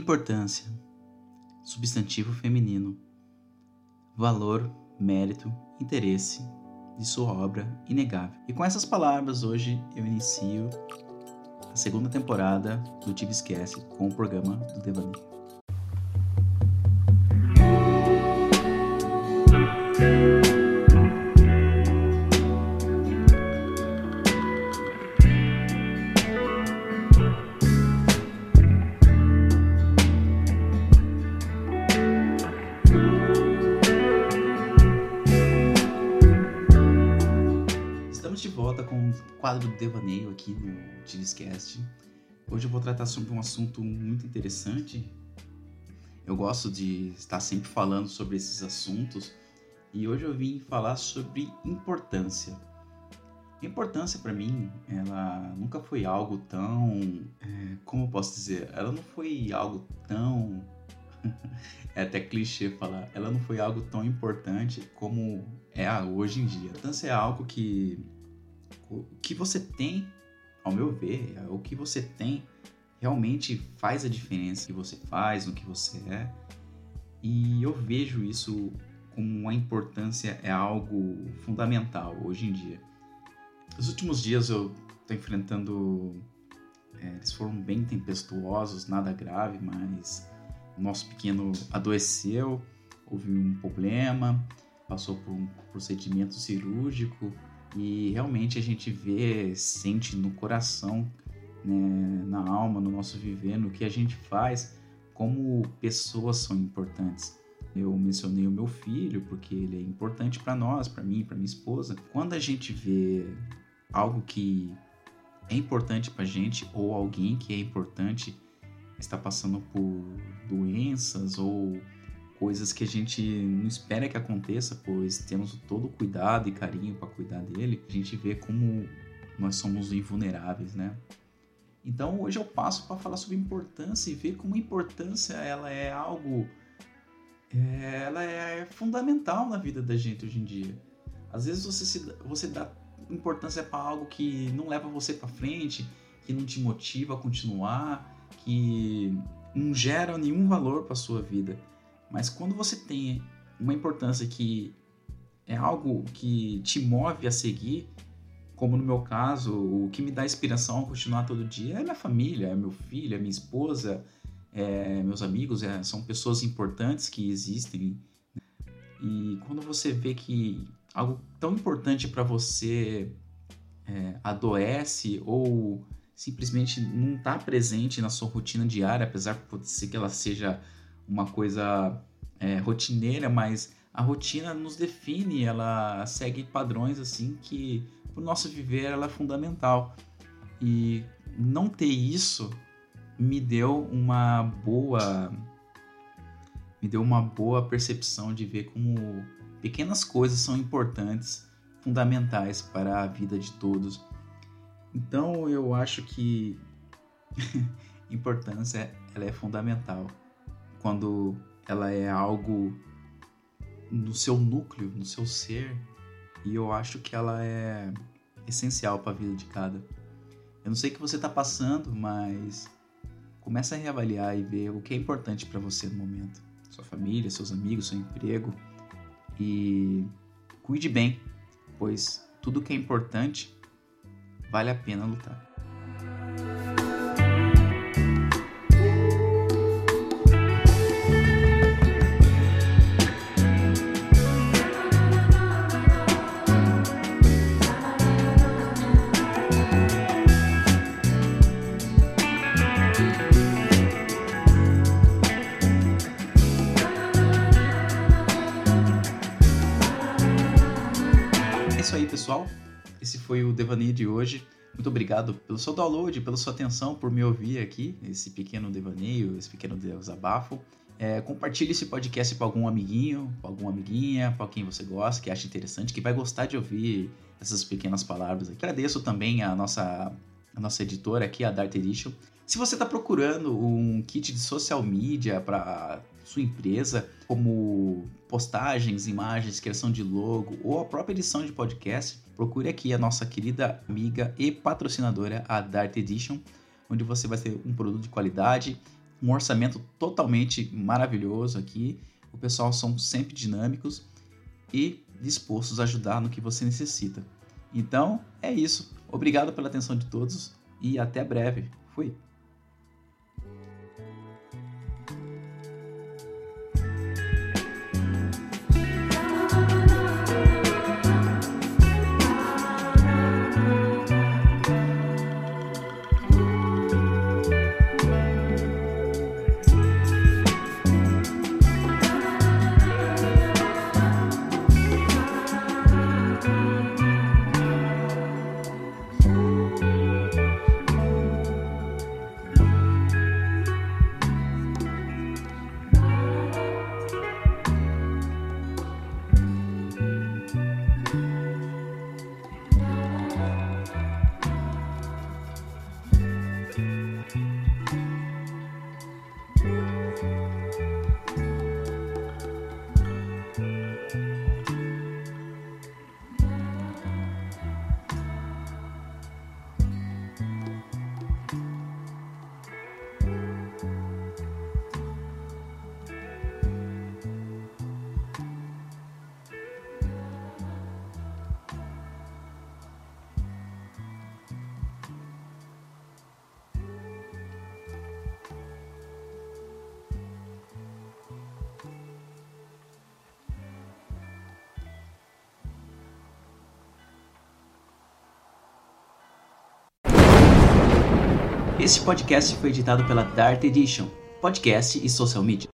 Importância. Substantivo feminino. Valor, mérito, interesse de sua obra inegável. E com essas palavras, hoje eu inicio a segunda temporada do Tive Esquece com o programa do Devaneio. Quadro do devaneio aqui no Tiliscast. Hoje eu vou tratar sobre um assunto muito interessante. Eu gosto de estar sempre falando sobre esses assuntos e hoje eu vim falar sobre importância. importância para mim, ela nunca foi algo tão, é, como eu posso dizer, ela não foi algo tão é até clichê falar, ela não foi algo tão importante como é hoje em dia. A importância é algo que o que você tem, ao meu ver, o que você tem realmente faz a diferença que você faz, no que você é. E eu vejo isso como a importância é algo fundamental hoje em dia. Nos últimos dias eu estou enfrentando. É, eles foram bem tempestuosos, nada grave, mas o nosso pequeno adoeceu, houve um problema, passou por um procedimento cirúrgico e realmente a gente vê, sente no coração, né, na alma, no nosso viver, no que a gente faz, como pessoas são importantes. Eu mencionei o meu filho porque ele é importante para nós, para mim, para minha esposa. Quando a gente vê algo que é importante para gente ou alguém que é importante está passando por doenças ou coisas que a gente não espera que aconteça, pois temos todo o cuidado e carinho para cuidar dele, a gente vê como nós somos invulneráveis, né? Então hoje eu passo para falar sobre importância e ver como a importância ela é algo é, ela é fundamental na vida da gente hoje em dia. Às vezes você se, você dá importância para algo que não leva você para frente, que não te motiva a continuar, que não gera nenhum valor para sua vida. Mas quando você tem uma importância que é algo que te move a seguir, como no meu caso, o que me dá inspiração a continuar todo dia é minha família, é meu filho, é minha esposa, é meus amigos, é, são pessoas importantes que existem. E quando você vê que algo tão importante para você é, adoece ou simplesmente não está presente na sua rotina diária, apesar de que ela seja uma coisa é, rotineira, mas a rotina nos define, ela segue padrões assim que para o nosso viver ela é fundamental. E não ter isso me deu uma boa me deu uma boa percepção de ver como pequenas coisas são importantes, fundamentais para a vida de todos. Então eu acho que importância ela é fundamental quando ela é algo no seu núcleo, no seu ser, e eu acho que ela é essencial para a vida de cada. Eu não sei o que você está passando, mas começa a reavaliar e ver o que é importante para você no momento. Sua família, seus amigos, seu emprego. E cuide bem, pois tudo que é importante vale a pena lutar. Pessoal, esse foi o devaneio de hoje. Muito obrigado pelo seu download, pela sua atenção, por me ouvir aqui, esse pequeno devaneio, esse pequeno desabafo. É, compartilhe esse podcast para algum amiguinho, para alguma amiguinha, para quem você gosta, que acha interessante, que vai gostar de ouvir essas pequenas palavras aqui. Agradeço também a nossa, a nossa editora aqui, a Dart Edition. Se você está procurando um kit de social media para sua empresa, como postagens, imagens, criação de logo ou a própria edição de podcast, procure aqui a nossa querida amiga e patrocinadora, a Dart Edition, onde você vai ter um produto de qualidade, um orçamento totalmente maravilhoso aqui. O pessoal são sempre dinâmicos e dispostos a ajudar no que você necessita. Então, é isso. Obrigado pela atenção de todos e até breve. Fui. Este podcast foi editado pela Dart Edition, podcast e social media.